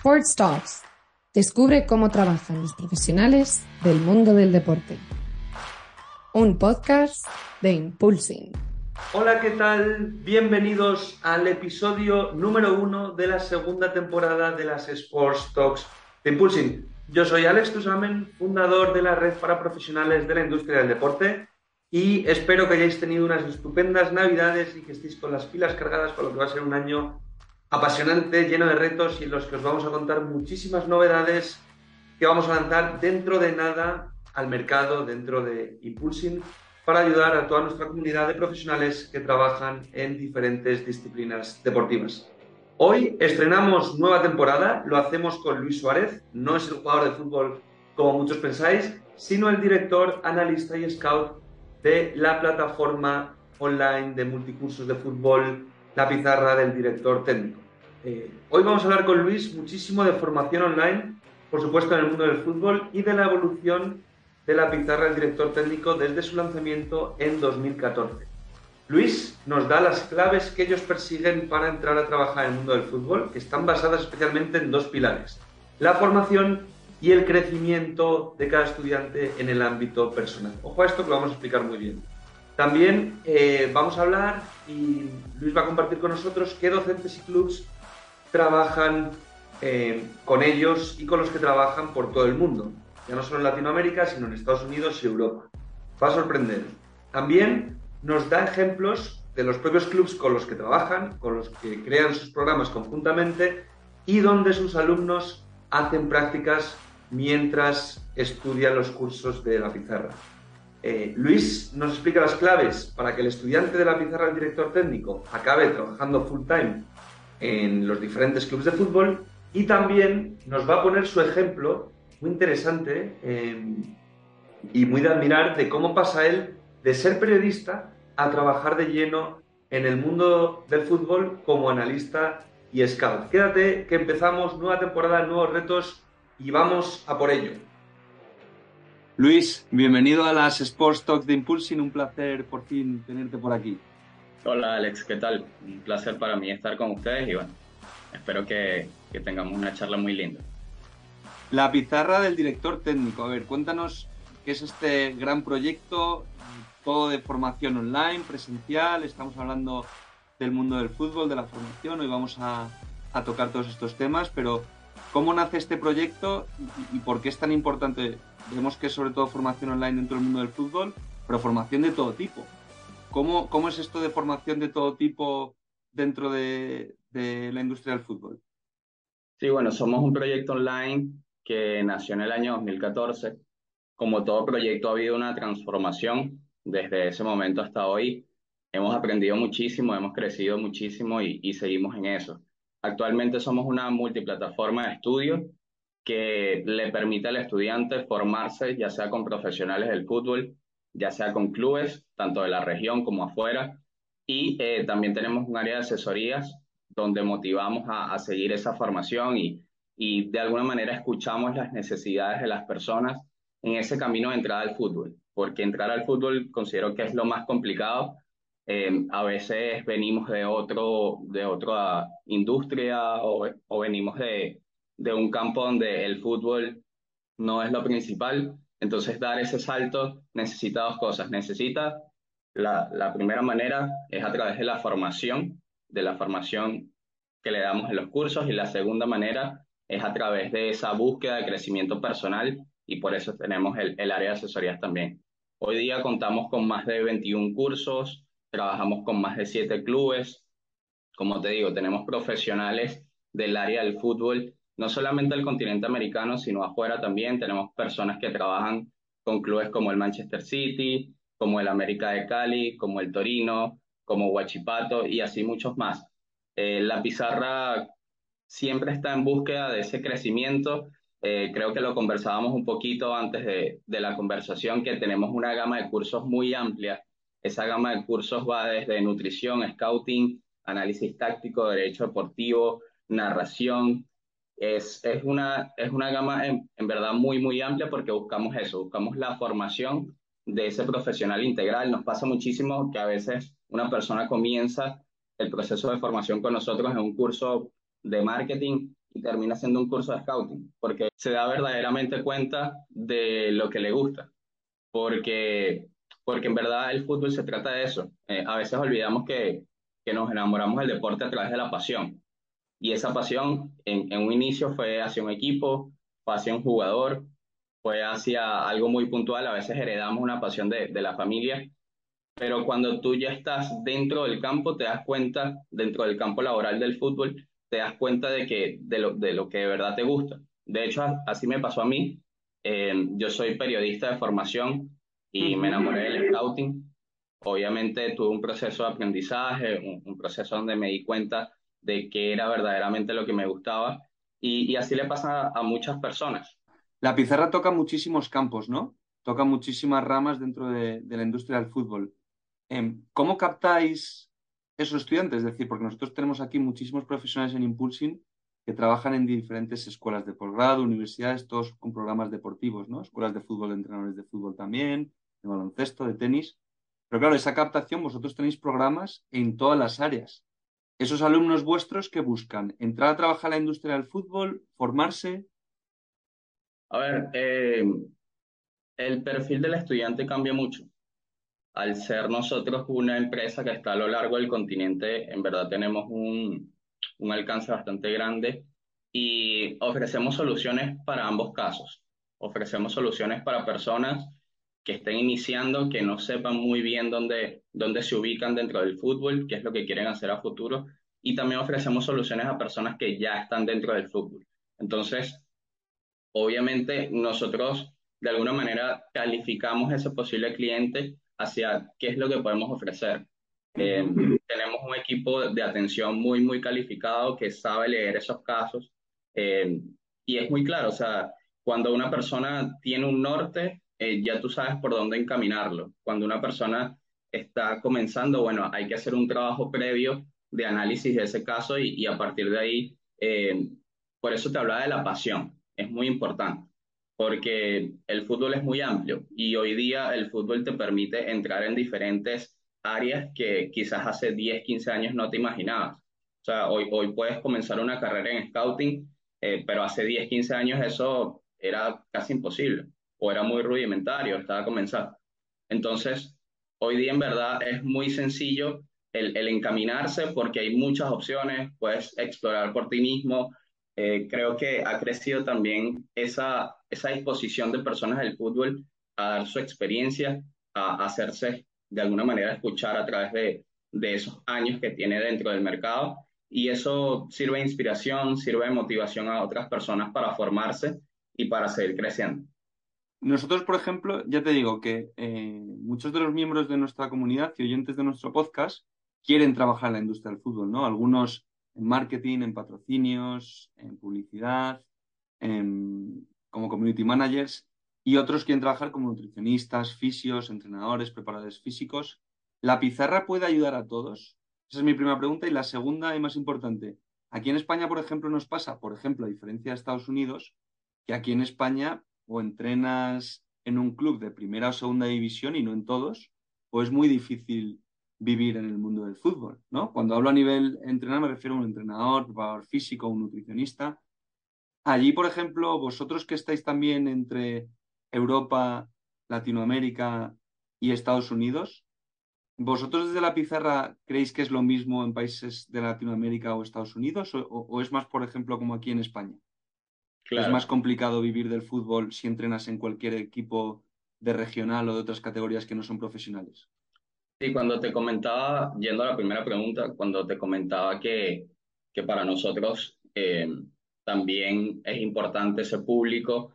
Sports Talks. Descubre cómo trabajan los profesionales del mundo del deporte. Un podcast de Impulsing. Hola, ¿qué tal? Bienvenidos al episodio número uno de la segunda temporada de las Sports Talks de Impulsing. Yo soy Alex Tusamen, fundador de la red para profesionales de la industria del deporte y espero que hayáis tenido unas estupendas navidades y que estéis con las pilas cargadas para lo que va a ser un año apasionante, lleno de retos y en los que os vamos a contar muchísimas novedades que vamos a lanzar dentro de nada al mercado, dentro de Impulsing, para ayudar a toda nuestra comunidad de profesionales que trabajan en diferentes disciplinas deportivas. Hoy estrenamos nueva temporada, lo hacemos con Luis Suárez, no es el jugador de fútbol como muchos pensáis, sino el director, analista y scout de la plataforma online de multicursos de fútbol la pizarra del director técnico. Eh, hoy vamos a hablar con Luis muchísimo de formación online, por supuesto en el mundo del fútbol y de la evolución de la pizarra del director técnico desde su lanzamiento en 2014. Luis nos da las claves que ellos persiguen para entrar a trabajar en el mundo del fútbol, que están basadas especialmente en dos pilares, la formación y el crecimiento de cada estudiante en el ámbito personal. Ojo a esto que lo vamos a explicar muy bien. También eh, vamos a hablar y Luis va a compartir con nosotros qué docentes y clubs trabajan eh, con ellos y con los que trabajan por todo el mundo, ya no solo en Latinoamérica, sino en Estados Unidos y Europa. Va a sorprender. También nos da ejemplos de los propios clubs con los que trabajan, con los que crean sus programas conjuntamente y donde sus alumnos hacen prácticas mientras estudian los cursos de la pizarra. Eh, Luis nos explica las claves para que el estudiante de la pizarra del director técnico acabe trabajando full time en los diferentes clubes de fútbol y también nos va a poner su ejemplo muy interesante em, y muy de admirar de cómo pasa él de ser periodista a trabajar de lleno en el mundo del fútbol como analista y scout. Quédate que empezamos nueva temporada, nuevos retos y vamos a por ello. Luis, bienvenido a las Sports Talks de Impulsing, un placer por fin tenerte por aquí. Hola Alex, ¿qué tal? Un placer para mí estar con ustedes y bueno, espero que, tengamos una charla muy linda. La pizarra del director técnico, a ver, cuéntanos qué es este gran proyecto, todo de formación online, presencial, estamos hablando del mundo del fútbol, de la formación, hoy vamos a, tocar todos estos temas, pero ¿cómo nace este proyecto y, y por qué es tan importante Vemos que sobre todo formación online dentro del mundo del fútbol, pero formación de todo tipo. ¿Cómo, cómo es esto de formación de todo tipo dentro de, de la industria del fútbol? Sí, bueno, somos un proyecto online que nació en el año 2014. Como todo proyecto ha habido una transformación desde ese momento hasta hoy. Hemos aprendido muchísimo, hemos crecido muchísimo y, y seguimos en eso. Actualmente somos una multiplataforma de estudio que le permite al estudiante formarse ya sea con profesionales del fútbol, ya sea con clubes, tanto de la región como afuera. Y eh, también tenemos un área de asesorías donde motivamos a, seguir esa formación y, y, de alguna manera escuchamos las necesidades de las personas en ese camino de entrada al fútbol, porque entrar al fútbol considero que es lo más complicado. Eh, a veces venimos de, otro, de otra industria o, o venimos de, de un campo donde el fútbol no es lo principal. Entonces, dar ese salto necesita dos cosas. Necesita, la, primera manera es a través de la formación, de la formación que le damos en los cursos, y la segunda manera es a través de esa búsqueda de crecimiento personal, y por eso tenemos el, el área de asesorías también. Hoy día contamos con más de 21 cursos, trabajamos con más de 7 clubes. Como te digo, tenemos profesionales del área del fútbol no solamente el continente americano, sino afuera también. Tenemos personas que trabajan con clubes como el Manchester City, como el América de Cali, como el Torino, como Huachipato y así muchos más. Eh, la pizarra siempre está en búsqueda de ese crecimiento. Eh, creo que lo conversábamos un poquito antes de, de la conversación, que tenemos una gama de cursos muy amplia. Esa gama de cursos va desde nutrición, scouting, análisis táctico, derecho deportivo, narración, es, es, una, es una gama en, verdad muy, muy amplia porque buscamos eso, buscamos la formación de ese profesional integral. Nos pasa muchísimo que a veces una persona comienza el proceso de formación con nosotros en un curso de marketing y termina haciendo un curso de scouting, porque se da verdaderamente cuenta de lo que le gusta, porque, porque en verdad el fútbol se trata de eso. Eh, a veces olvidamos que, que nos enamoramos del deporte a través de la pasión, y esa pasión en, un inicio fue hacia un equipo, fue hacia un jugador, fue hacia algo muy puntual, a veces heredamos una pasión de, de la familia, pero cuando tú ya estás dentro del campo, te das cuenta, dentro del campo laboral del fútbol, te das cuenta de, que, de, lo, de lo que de verdad te gusta. De hecho, así me pasó a mí. Eh, yo soy periodista de formación y me enamoré del scouting. Obviamente tuve un proceso de aprendizaje, un, un, proceso donde me di cuenta de qué era verdaderamente lo que me gustaba y, y así le pasa a, a muchas personas. La pizarra toca muchísimos campos, ¿no? Toca muchísimas ramas dentro de, de la industria del fútbol. Eh, ¿Cómo captáis esos estudiantes? Es decir, porque nosotros tenemos aquí muchísimos profesionales en Impulsing que trabajan en diferentes escuelas de posgrado, universidades, todos con programas deportivos, ¿no? Escuelas de fútbol, de entrenadores de fútbol también, de baloncesto, de tenis. Pero claro, esa captación, vosotros tenéis programas en todas las áreas. Esos alumnos vuestros que buscan entrar a trabajar en la industria del fútbol, formarse. A ver, eh, el perfil del estudiante cambia mucho. Al ser nosotros una empresa que está a lo largo del continente, en verdad tenemos un, un alcance bastante grande y ofrecemos soluciones para ambos casos. Ofrecemos soluciones para personas que estén iniciando, que no sepan muy bien dónde, dónde se ubican dentro del fútbol, qué es lo que quieren hacer a futuro. Y también ofrecemos soluciones a personas que ya están dentro del fútbol. Entonces, obviamente nosotros de alguna manera calificamos ese posible cliente hacia qué es lo que podemos ofrecer. Eh, tenemos un equipo de atención muy, muy calificado que sabe leer esos casos eh, y es muy claro, o sea, cuando una persona tiene un norte, eh, ya tú sabes por dónde encaminarlo. Cuando una persona está comenzando, bueno, hay que hacer un trabajo previo de análisis de ese caso y, a partir de ahí, por eso te hablaba de la pasión, es muy importante porque el fútbol es muy amplio y hoy día el fútbol te permite entrar en diferentes áreas que quizás hace 10, 15 años no te imaginabas. O sea, hoy, hoy puedes comenzar una carrera en scouting, eh, pero hace 10, 15 años eso era casi imposible o era muy rudimentario, estaba comenzando. Entonces, hoy día en verdad es muy sencillo el, el encaminarse porque hay muchas opciones, puedes explorar por ti mismo, eh, creo que ha crecido también esa, esa disposición de personas del fútbol a dar su experiencia, a, hacerse de alguna manera escuchar a través de, de esos años que tiene dentro del mercado. Y eso sirve de inspiración, sirve de motivación a otras personas para formarse y para seguir creciendo. Nosotros, por ejemplo, ya te digo que eh, muchos de los miembros de nuestra comunidad y oyentes de nuestro podcast quieren trabajar en la industria del fútbol, ¿no? Algunos en marketing, en patrocinios, en publicidad, como community managers, y otros quieren trabajar como nutricionistas, fisios, entrenadores, preparadores físicos. ¿La pizarra puede ayudar a todos? Esa es mi primera pregunta. Y la segunda y más importante, aquí en España, por ejemplo, nos pasa, por ejemplo, a diferencia de Estados Unidos, que aquí en España o entrenas en un club de primera o segunda división y no en todos, o es muy difícil vivir en el mundo del fútbol, ¿no? Cuando hablo a nivel entrenar me refiero a un entrenador, preparador físico, un nutricionista. Allí, por ejemplo, vosotros que estáis también entre Europa, Latinoamérica y Estados Unidos, ¿vosotros desde la pizarra creéis que es lo mismo en países de Latinoamérica o Estados Unidos? ¿O, o es más, por ejemplo, como aquí en España? Claro. ¿Es más complicado vivir del fútbol si entrenas en cualquier equipo de regional o de otras categorías que no son profesionales? Sí, cuando te comentaba, yendo a la primera pregunta, cuando te comentaba que, que para nosotros eh, también es importante ese público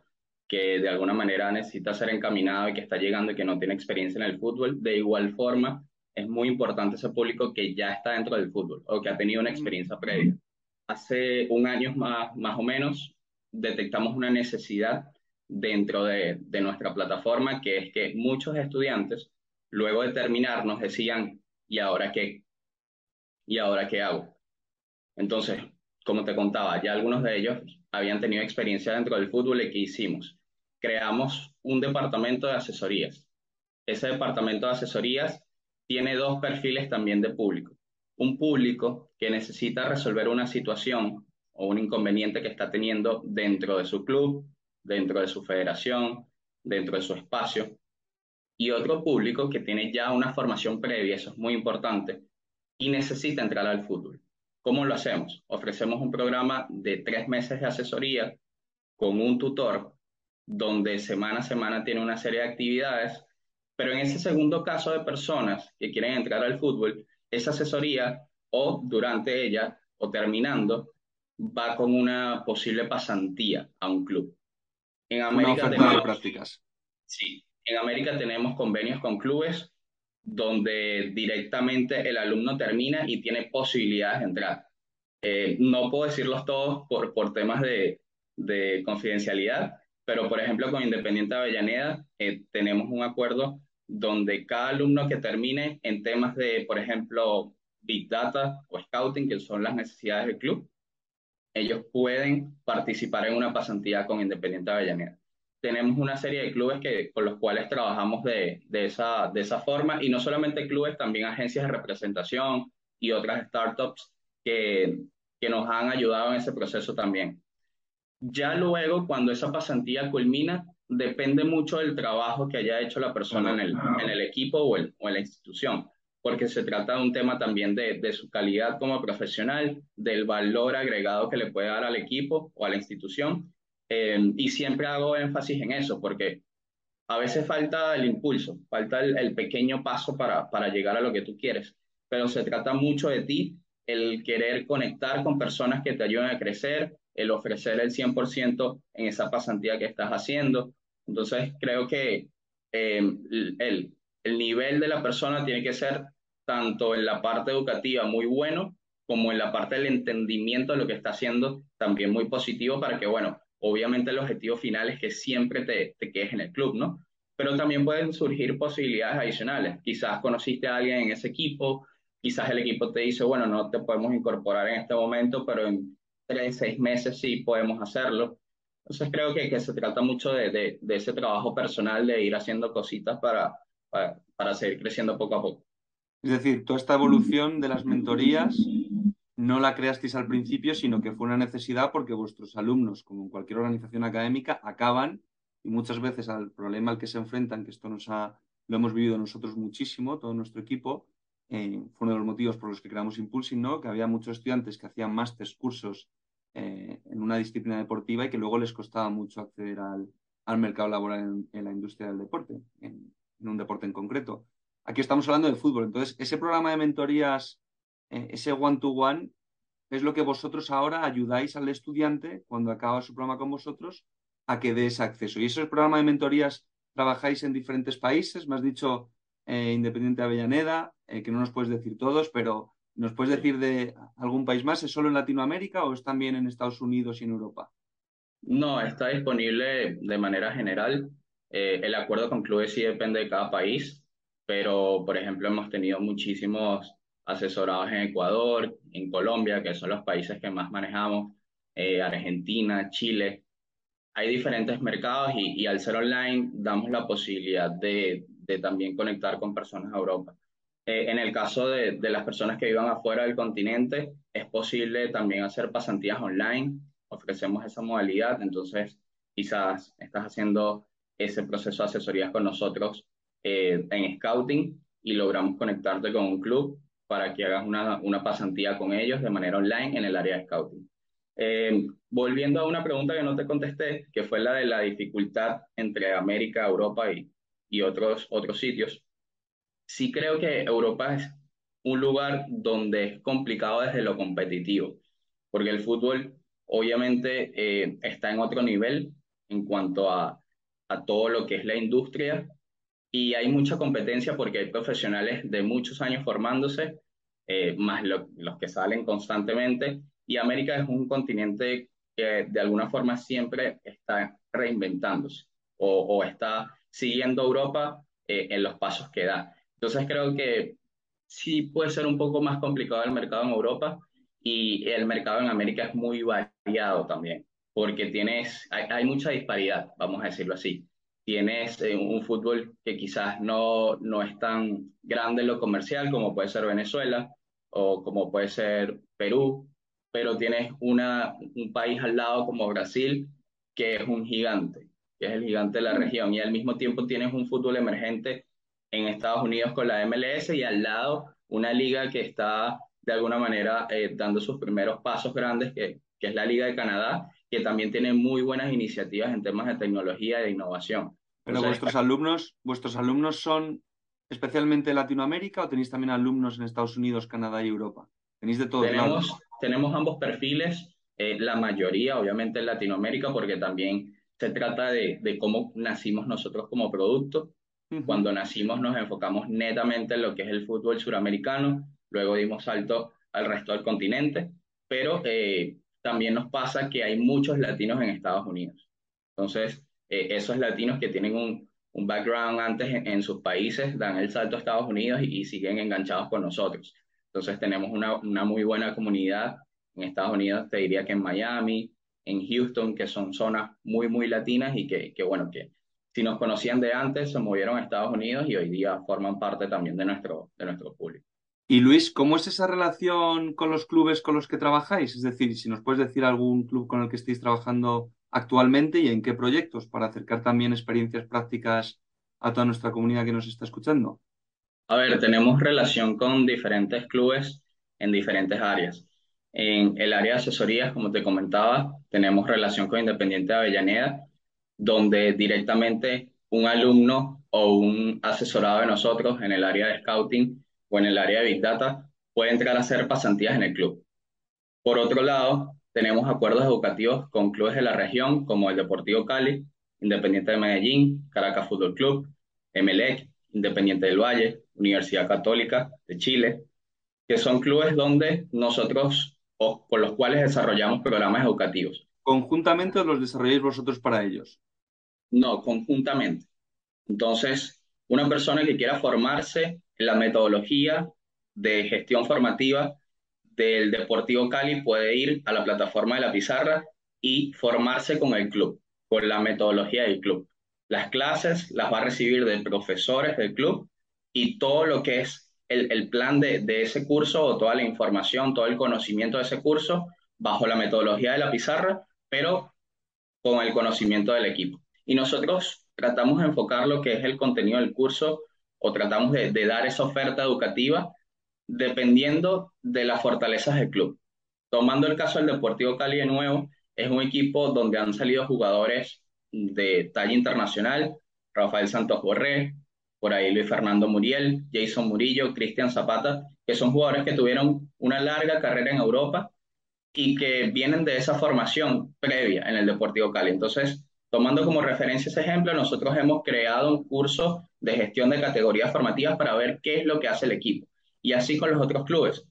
que de alguna manera necesita ser encaminado y que está llegando y que no tiene experiencia en el fútbol, de igual forma es muy importante ese público que ya está dentro del fútbol o que ha tenido una experiencia previa. Hace un año más, más o menos detectamos una necesidad dentro de, nuestra plataforma que es que muchos estudiantes Luego de terminar nos decían, ¿y ahora qué? ¿Y ahora qué hago? Entonces, como te contaba, ya algunos de ellos habían tenido experiencia dentro del fútbol y ¿qué hicimos? Creamos un departamento de asesorías. Ese departamento de asesorías tiene dos perfiles también de público. Un público que necesita resolver una situación o un inconveniente que está teniendo dentro de su club, dentro de su federación, dentro de su espacio. Y otro público que tiene ya una formación previa, eso es muy importante, y necesita entrar al fútbol. ¿Cómo lo hacemos? Ofrecemos un programa de tres meses de asesoría con un tutor donde semana a semana tiene una serie de actividades, pero en ese segundo caso de personas que quieren entrar al fútbol, esa asesoría o durante ella o terminando va con una posible pasantía a un club. En América tenemos, prácticas. Sí, en América tenemos convenios con clubes donde directamente el alumno termina y tiene posibilidades de entrar. Eh, no puedo decirlos todos por, por temas de, de confidencialidad, pero por ejemplo con Independiente Avellaneda eh, tenemos un acuerdo donde cada alumno que termine en temas de, por ejemplo, Big Data o Scouting, que son las necesidades del club, ellos pueden participar en una pasantía con Independiente Avellaneda. Tenemos una serie de clubes que, con los cuales trabajamos de, de, esa, de esa forma, y no solamente clubes, también agencias de representación y otras startups que, que nos han ayudado en ese proceso también. Ya luego, cuando esa pasantía culmina, depende mucho del trabajo que haya hecho la persona en el, en el equipo o, el, o en la institución, porque se trata de un tema también de, de, su calidad como profesional, del valor agregado que le puede dar al equipo o a la institución. Eh, y siempre hago énfasis en eso, porque a veces falta el impulso, falta el, el pequeño paso para, para llegar a lo que tú quieres, pero se trata mucho de ti, el querer conectar con personas que te ayuden a crecer, el ofrecer el 100% en esa pasantía que estás haciendo. Entonces, creo que eh, el, el nivel de la persona tiene que ser tanto en la parte educativa muy bueno, como en la parte del entendimiento de lo que está haciendo también muy positivo para que, bueno, obviamente el objetivo final es que siempre te, te quedes en el club, ¿no? Pero también pueden surgir posibilidades adicionales. Quizás conociste a alguien en ese equipo, quizás el equipo te dice, bueno, no te podemos incorporar en este momento, pero en tres, seis meses sí podemos hacerlo. Entonces creo que, se trata mucho de, de, de, ese trabajo personal, de ir haciendo cositas para, para, para seguir creciendo poco a poco. Es decir, toda esta evolución de las mentorías no la creasteis al principio, sino que fue una necesidad porque vuestros alumnos, como en cualquier organización académica, acaban y muchas veces al problema al que se enfrentan, que esto nos ha, lo hemos vivido nosotros muchísimo, todo nuestro equipo, eh, fue uno de los motivos por los que creamos Impulsing, ¿no? que había muchos estudiantes que hacían másteres, cursos eh, en una disciplina deportiva y que luego les costaba mucho acceder al, al mercado laboral en, la industria del deporte, en, un deporte en concreto. Aquí estamos hablando de fútbol, entonces ese programa de mentorías, eh, ese one-to-one, -one, es lo que vosotros ahora ayudáis al estudiante cuando acaba su programa con vosotros a que dé ese acceso. Y ese programa de mentorías trabajáis en diferentes países, me has dicho eh, Independiente de Avellaneda, eh, que no nos puedes decir todos, pero ¿nos puedes decir de algún país más? ¿Es solo en Latinoamérica o es también en Estados Unidos y en Europa? No, está disponible de manera general. Eh, el acuerdo con clubes sí depende de cada país, pero por ejemplo hemos tenido muchísimos asesorados en Ecuador, en Colombia, que son los países que más manejamos, eh, Argentina, Chile. Hay diferentes mercados y, y al ser online damos la posibilidad de, de también conectar con personas a Europa. Eh, en el caso de, de, las personas que vivan afuera del continente, es posible también hacer pasantías online, ofrecemos esa modalidad, entonces quizás estás haciendo ese proceso de asesorías con nosotros eh, en Scouting y logramos conectarte con un club para que hagas una, una pasantía con ellos de manera online en el área de Scouting. Eh, volviendo a una pregunta que no te contesté, que fue la de la dificultad entre América, Europa y, y otros, otros sitios. Sí creo que Europa es un lugar donde es complicado desde lo competitivo, porque el fútbol obviamente eh, está en otro nivel en cuanto a, a todo lo que es la industria y hay mucha competencia porque hay profesionales de muchos años formándose, eh, más lo, los que salen constantemente, y América es un continente que de alguna forma siempre está reinventándose o, o está siguiendo Europa eh, en los pasos que da. Entonces creo que sí puede ser un poco más complicado el mercado en Europa y el mercado en América es muy variado también, porque tienes, hay, hay mucha disparidad, vamos a decirlo así. Tienes eh, un fútbol que quizás no, no es tan grande en lo comercial como puede ser Venezuela o como puede ser Perú, pero tienes una, un país al lado como Brasil, que es un gigante, que es el gigante de la región, y al mismo tiempo tienes un fútbol emergente en Estados Unidos con la MLS y al lado una liga que está de alguna manera eh, dando sus primeros pasos grandes, que, que es la Liga de Canadá, que también tiene muy buenas iniciativas en temas de tecnología y de innovación. Pero vuestros alumnos, vuestros alumnos son especialmente Latinoamérica o tenéis también alumnos en Estados Unidos, Canadá y Europa? Tenéis de todos tenemos, lados. Tenemos ambos perfiles, eh, la mayoría obviamente en Latinoamérica, porque también se trata de, de cómo nacimos nosotros como producto. Cuando nacimos nos enfocamos netamente en lo que es el fútbol suramericano, luego dimos salto al resto del continente, pero eh, también nos pasa que hay muchos latinos en Estados Unidos. Entonces, eh, esos latinos que tienen un, un background antes en, sus países dan el salto a Estados Unidos y, siguen enganchados con nosotros. Entonces tenemos una, una, muy buena comunidad en Estados Unidos, te diría que en Miami, en Houston, que son zonas muy, muy latinas y que, que bueno, que si nos conocían de antes, se movieron a Estados Unidos y hoy día forman parte también de nuestro, de nuestro público. Y Luis, ¿cómo es esa relación con los clubes con los que trabajáis? Es decir, si nos puedes decir algún club con el que estéis trabajando actualmente y en qué proyectos para acercar también experiencias prácticas a toda nuestra comunidad que nos está escuchando? A ver, tenemos relación con diferentes clubes en diferentes áreas. En el área de asesorías, como te comentaba, tenemos relación con Independiente de Avellaneda, donde directamente un alumno o un asesorado de nosotros en el área de scouting o en el área de Big Data puede entrar a hacer pasantías en el club. Por otro lado, tenemos acuerdos educativos con clubes de la región como el Deportivo Cali, Independiente de Medellín, Caracas Fútbol Club, Emelec, Independiente del Valle, Universidad Católica de Chile, que son clubes donde nosotros o con los cuales desarrollamos programas educativos. ¿Conjuntamente los desarrolláis vosotros para ellos? No, conjuntamente. Entonces, una persona que quiera formarse la metodología de gestión formativa del Deportivo Cali puede ir a la plataforma de la pizarra y formarse con el club, con la metodología del club. Las clases las va a recibir de profesores del club y todo lo que es el, el plan de, de, ese curso o toda la información, todo el conocimiento de ese curso bajo la metodología de la pizarra, pero con el conocimiento del equipo. Y nosotros tratamos de enfocar lo que es el contenido del curso o tratamos de, dar esa oferta educativa dependiendo de las fortalezas del club. Tomando el caso del Deportivo Cali de nuevo, es un equipo donde han salido jugadores de talla internacional, Rafael Santos Borré, por ahí Luis Fernando Muriel, Jason Murillo, Cristian Zapata, que son jugadores que tuvieron una larga carrera en Europa y que vienen de esa formación previa en el Deportivo Cali. Entonces, tomando como referencia ese ejemplo, nosotros hemos creado un curso de gestión de categorías formativas para ver qué es lo que hace el equipo y así con los otros clubes.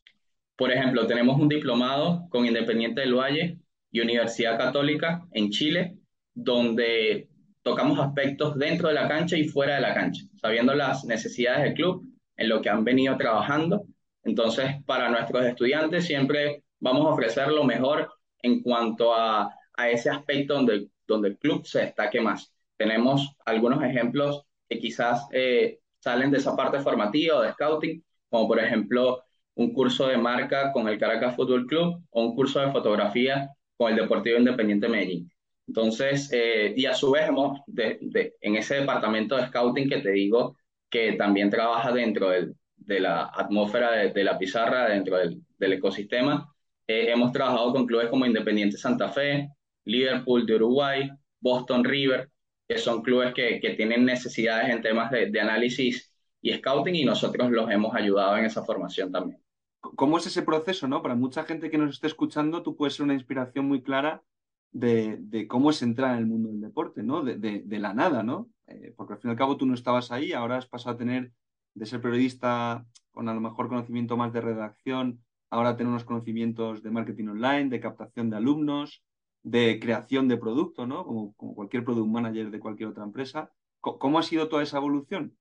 Por ejemplo, tenemos un diplomado con Independiente del Valle y Universidad Católica en Chile, donde tocamos aspectos dentro de la cancha y fuera de la cancha, sabiendo las necesidades del club, en lo que han venido trabajando. Entonces, para nuestros estudiantes siempre vamos a ofrecer lo mejor en cuanto a, a ese aspecto donde, donde el club se destaque más. Tenemos algunos ejemplos que quizás eh, salen de esa parte formativa o de scouting, como por ejemplo un curso de marca con el Caracas Fútbol Club o un curso de fotografía con el Deportivo Independiente Medellín. Entonces, eh, y a su vez hemos, en ese departamento de scouting que te digo, que también trabaja dentro de la atmósfera de, la pizarra, dentro del, del ecosistema, eh, hemos trabajado con clubes como Independiente Santa Fe, Liverpool de Uruguay, Boston River, que son clubes que, que tienen necesidades en temas de, análisis y scouting y nosotros los hemos ayudado en esa formación también. ¿Cómo es ese proceso, no? Para mucha gente que nos esté escuchando, tú puedes ser una inspiración muy clara de, de cómo es entrar en el mundo del deporte, ¿no? De, de, de la nada, ¿no? Eh, porque al fin y al cabo tú no estabas ahí, ahora has pasado a tener, de ser periodista con a lo mejor conocimiento más de redacción, ahora tener unos conocimientos de marketing online, de captación de alumnos, de creación de producto, ¿no? Como, cualquier product manager de cualquier otra empresa. ¿Cómo ha sido toda esa evolución?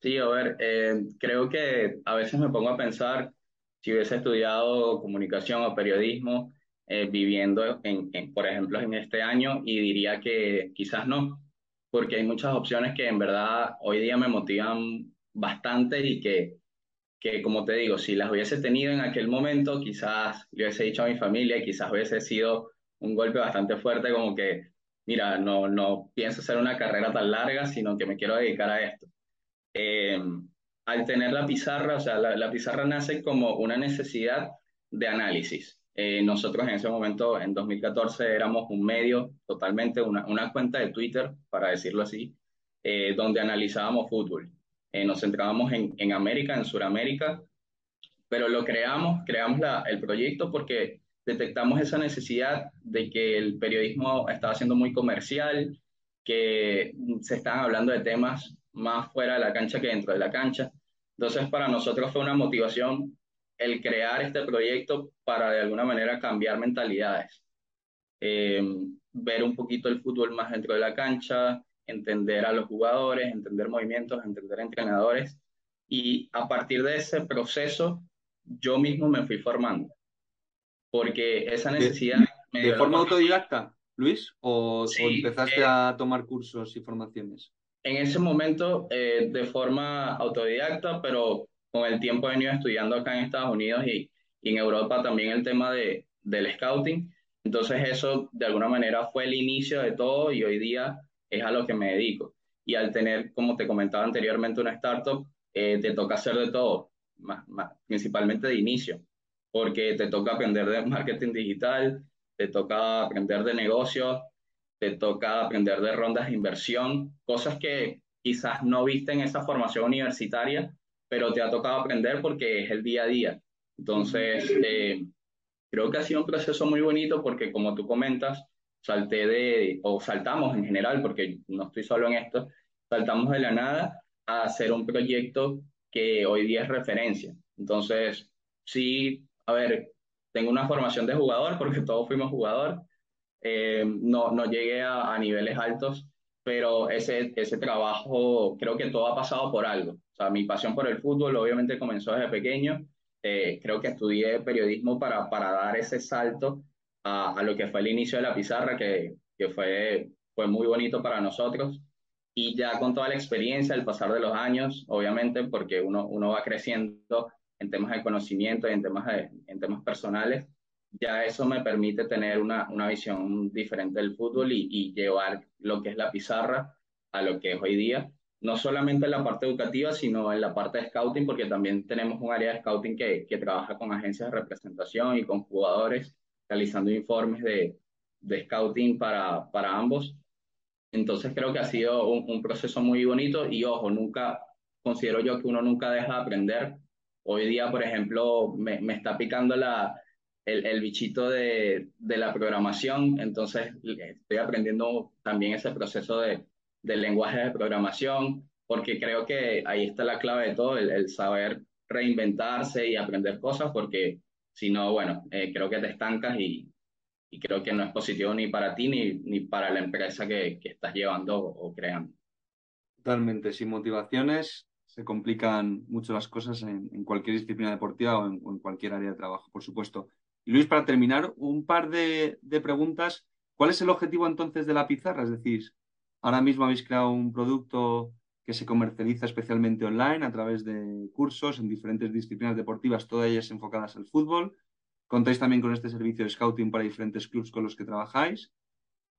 Sí, a ver, eh, creo que a veces me pongo a pensar si hubiese estudiado comunicación o periodismo eh, viviendo, en, por ejemplo, en este año y diría que quizás no, porque hay muchas opciones que en verdad hoy día me motivan bastante y que que como te digo, si las hubiese tenido en aquel momento, quizás le hubiese dicho a mi familia, quizás hubiese sido un golpe bastante fuerte como que, mira, no, no pienso hacer una carrera tan larga, sino que me quiero dedicar a esto. Eh, al tener la pizarra, o sea, la, pizarra nace como una necesidad de análisis. Eh, nosotros en ese momento, en 2014, éramos un medio, totalmente una, una cuenta de Twitter, para decirlo así, eh, donde analizábamos fútbol. Eh, nos centrábamos en, en, América, en Sudamérica, pero lo creamos, creamos la, el proyecto porque detectamos esa necesidad de que el periodismo estaba siendo muy comercial, que se estaban hablando de temas más fuera de la cancha que dentro de la cancha. Entonces, para nosotros fue una motivación el crear este proyecto para de alguna manera cambiar mentalidades, eh, ver un poquito el fútbol más dentro de la cancha, entender a los jugadores, entender movimientos, entender entrenadores. Y a partir de ese proceso, yo mismo me fui formando. Porque esa necesidad... ¿De, forma autodidacta, Luis? ¿O, empezaste eh, a tomar cursos y formaciones? En ese momento, eh, de forma autodidacta, pero con el tiempo he venido estudiando acá en Estados Unidos y, y en Europa también el tema de, del scouting. Entonces eso de alguna manera fue el inicio de todo y hoy día es a lo que me dedico. Y al tener, como te comentaba anteriormente, una startup, eh, te toca hacer de todo, más, principalmente de inicio, porque te toca aprender de marketing digital, te toca aprender de negocios, te toca aprender de rondas de inversión, cosas que quizás no viste en esa formación universitaria, pero te ha tocado aprender porque es el día a día. Entonces, eh, creo que ha sido un proceso muy bonito porque, como tú comentas, salté de, o saltamos en general, porque no estoy solo en esto, saltamos de la nada a hacer un proyecto que hoy día es referencia. Entonces, sí, a ver, tengo una formación de jugador, porque todos fuimos jugador, eh, no, no llegué a, a, niveles altos, pero ese, ese trabajo, creo que todo ha pasado por algo. O sea, mi pasión por el fútbol obviamente comenzó desde pequeño, eh, creo que estudié periodismo para, para dar ese salto a, lo que fue el inicio de la pizarra, que, que fue, fue muy bonito para nosotros. Y ya con toda la experiencia, el pasar de los años, obviamente, porque uno, uno va creciendo en temas de conocimiento y en temas, de, en temas personales, ya eso me permite tener una, una visión diferente del fútbol y, y, llevar lo que es la pizarra a lo que es hoy día, no solamente en la parte educativa, sino en la parte de scouting, porque también tenemos un área de scouting que, que trabaja con agencias de representación y con jugadores realizando informes de, de scouting para, para ambos. Entonces creo que ha sido un, un, proceso muy bonito y ojo, nunca, considero yo que uno nunca deja de aprender. Hoy día, por ejemplo, me, me está picando la, el, el bichito de, de, la programación, entonces estoy aprendiendo también ese proceso de, del lenguaje de programación, porque creo que ahí está la clave de todo, el, el saber reinventarse y aprender cosas, porque si no, bueno, eh, creo que te estancas y, y, creo que no es positivo ni para ti ni, ni para la empresa que, que estás llevando o, creando. Totalmente, sin motivaciones se complican mucho las cosas en, cualquier disciplina deportiva o en, cualquier área de trabajo, por supuesto. Y Luis, para terminar, un par de, de preguntas. ¿Cuál es el objetivo entonces de la pizarra? Es decir, ahora mismo habéis creado un producto que se comercializa especialmente online a través de cursos en diferentes disciplinas deportivas, todas ellas enfocadas al fútbol. Contáis también con este servicio de scouting para diferentes clubes con los que trabajáis.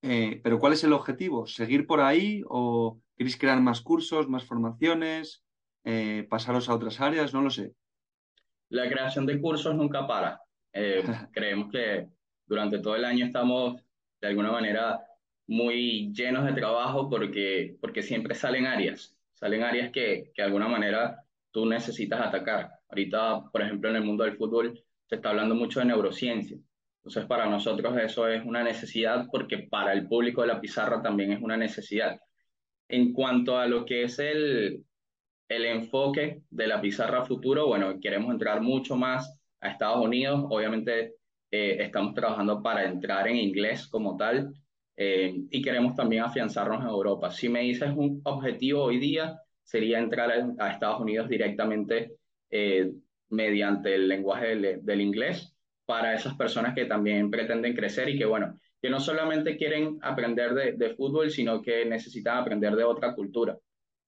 Eh, pero ¿cuál es el objetivo? ¿Seguir por ahí o queréis crear más cursos, más formaciones, eh, pasaros a otras áreas? No lo sé. La creación de cursos nunca para. Eh, creemos que durante todo el año estamos de alguna manera muy llenos de trabajo porque, porque siempre salen áreas salen áreas que, que de alguna manera tú necesitas atacar. Ahorita, por ejemplo, en el mundo del fútbol se está hablando mucho de neurociencia. Entonces, para nosotros eso es una necesidad porque para el público de la pizarra también es una necesidad. En cuanto a lo que es el, el enfoque de la pizarra futuro, bueno, queremos entrar mucho más a Estados Unidos. Obviamente eh, estamos trabajando para entrar en inglés como tal, eh, y queremos también afianzarnos en Europa. Si me dices un objetivo hoy día, sería entrar a, Estados Unidos directamente eh, mediante el lenguaje del, inglés para esas personas que también pretenden crecer y que, bueno, que no solamente quieren aprender de, de fútbol, sino que necesitan aprender de otra cultura.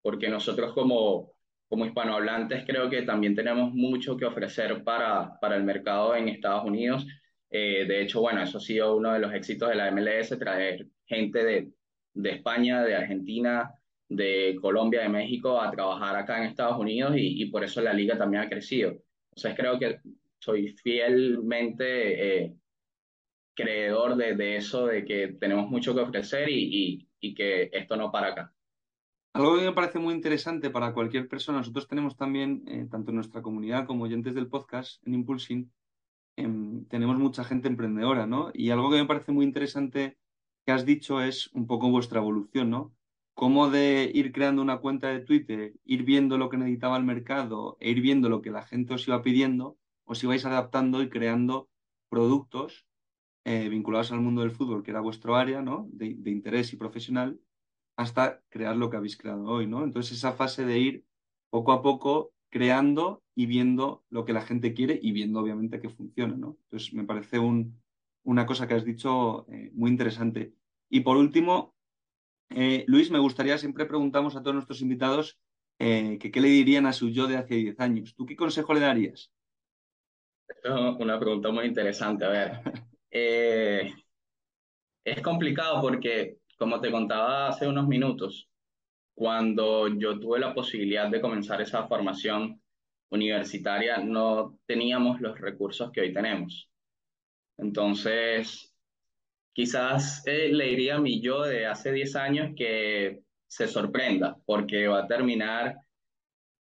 Porque nosotros como, como hispanohablantes creo que también tenemos mucho que ofrecer para, para el mercado en Estados Unidos. Eh, de hecho, bueno, eso ha sido uno de los éxitos de la MLS, traer gente de, de España, de Argentina, de Colombia, de México a trabajar acá en Estados Unidos y, y por eso la liga también ha crecido. Entonces creo que soy fielmente eh, creedor de, de, eso, de que tenemos mucho que ofrecer y, y, y que esto no para acá. Algo que me parece muy interesante para cualquier persona, nosotros tenemos también, eh, tanto en nuestra comunidad como oyentes del podcast, en Impulsing, eh, tenemos mucha gente emprendedora, ¿no? Y algo que me parece muy interesante que has dicho es un poco vuestra evolución, ¿no? Cómo de ir creando una cuenta de Twitter, ir viendo lo que necesitaba el mercado e ir viendo lo que la gente os iba pidiendo, os ibais adaptando y creando productos eh, vinculados al mundo del fútbol, que era vuestro área, ¿no? De, de interés y profesional hasta crear lo que habéis creado hoy, ¿no? Entonces esa fase de ir poco a poco creando y viendo lo que la gente quiere y viendo obviamente que funciona, ¿no? Entonces me parece un, una cosa que has dicho eh, muy interesante. Y por último, eh, Luis, me gustaría, siempre preguntamos a todos nuestros invitados eh, que qué le dirían a su yo de hace 10 años. ¿Tú qué consejo le darías? Una pregunta muy interesante. A ver, es complicado porque como te contaba hace unos minutos, cuando yo tuve la posibilidad de comenzar esa formación universitaria, no teníamos los recursos que hoy tenemos. Entonces, quizás eh, le diría a mi yo de hace 10 años que se sorprenda, porque va a terminar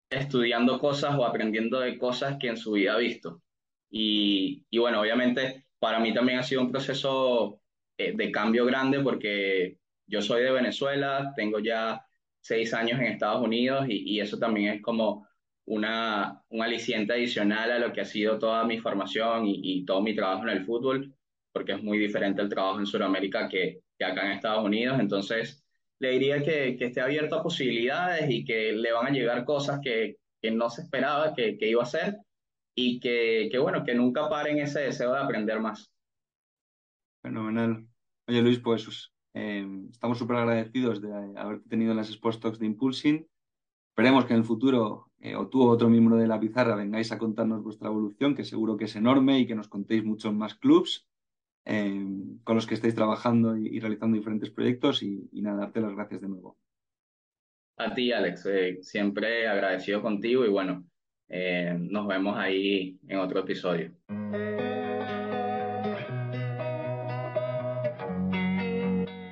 estudiando cosas o aprendiendo de cosas que en su vida ha visto. Y, y bueno, obviamente para mí también ha sido un proceso eh, de cambio grande porque yo soy de Venezuela, tengo ya seis años en Estados Unidos y, y eso también es como una, un aliciente adicional a lo que ha sido toda mi formación y, y, todo mi trabajo en el fútbol, porque es muy diferente el trabajo en Sudamérica que, que acá en Estados Unidos. Entonces, le diría que, que, esté abierto a posibilidades y que le van a llegar cosas que, que no se esperaba que, que iba a hacer y que, que, bueno, que nunca paren ese deseo de aprender más. Fenomenal. Oye, Luis, pues eh, estamos súper agradecidos de haberte tenido en las Sports Talks de Impulsing. Esperemos que en el futuro, eh, o tú o otro miembro de la pizarra, vengáis a contarnos vuestra evolución, que seguro que es enorme y que nos contéis muchos más clubs eh, con los que estáis trabajando y, realizando diferentes proyectos. Y, y, nada, darte las gracias de nuevo. A ti, Alex. Siempre agradecido contigo y bueno, nos vemos ahí en otro episodio.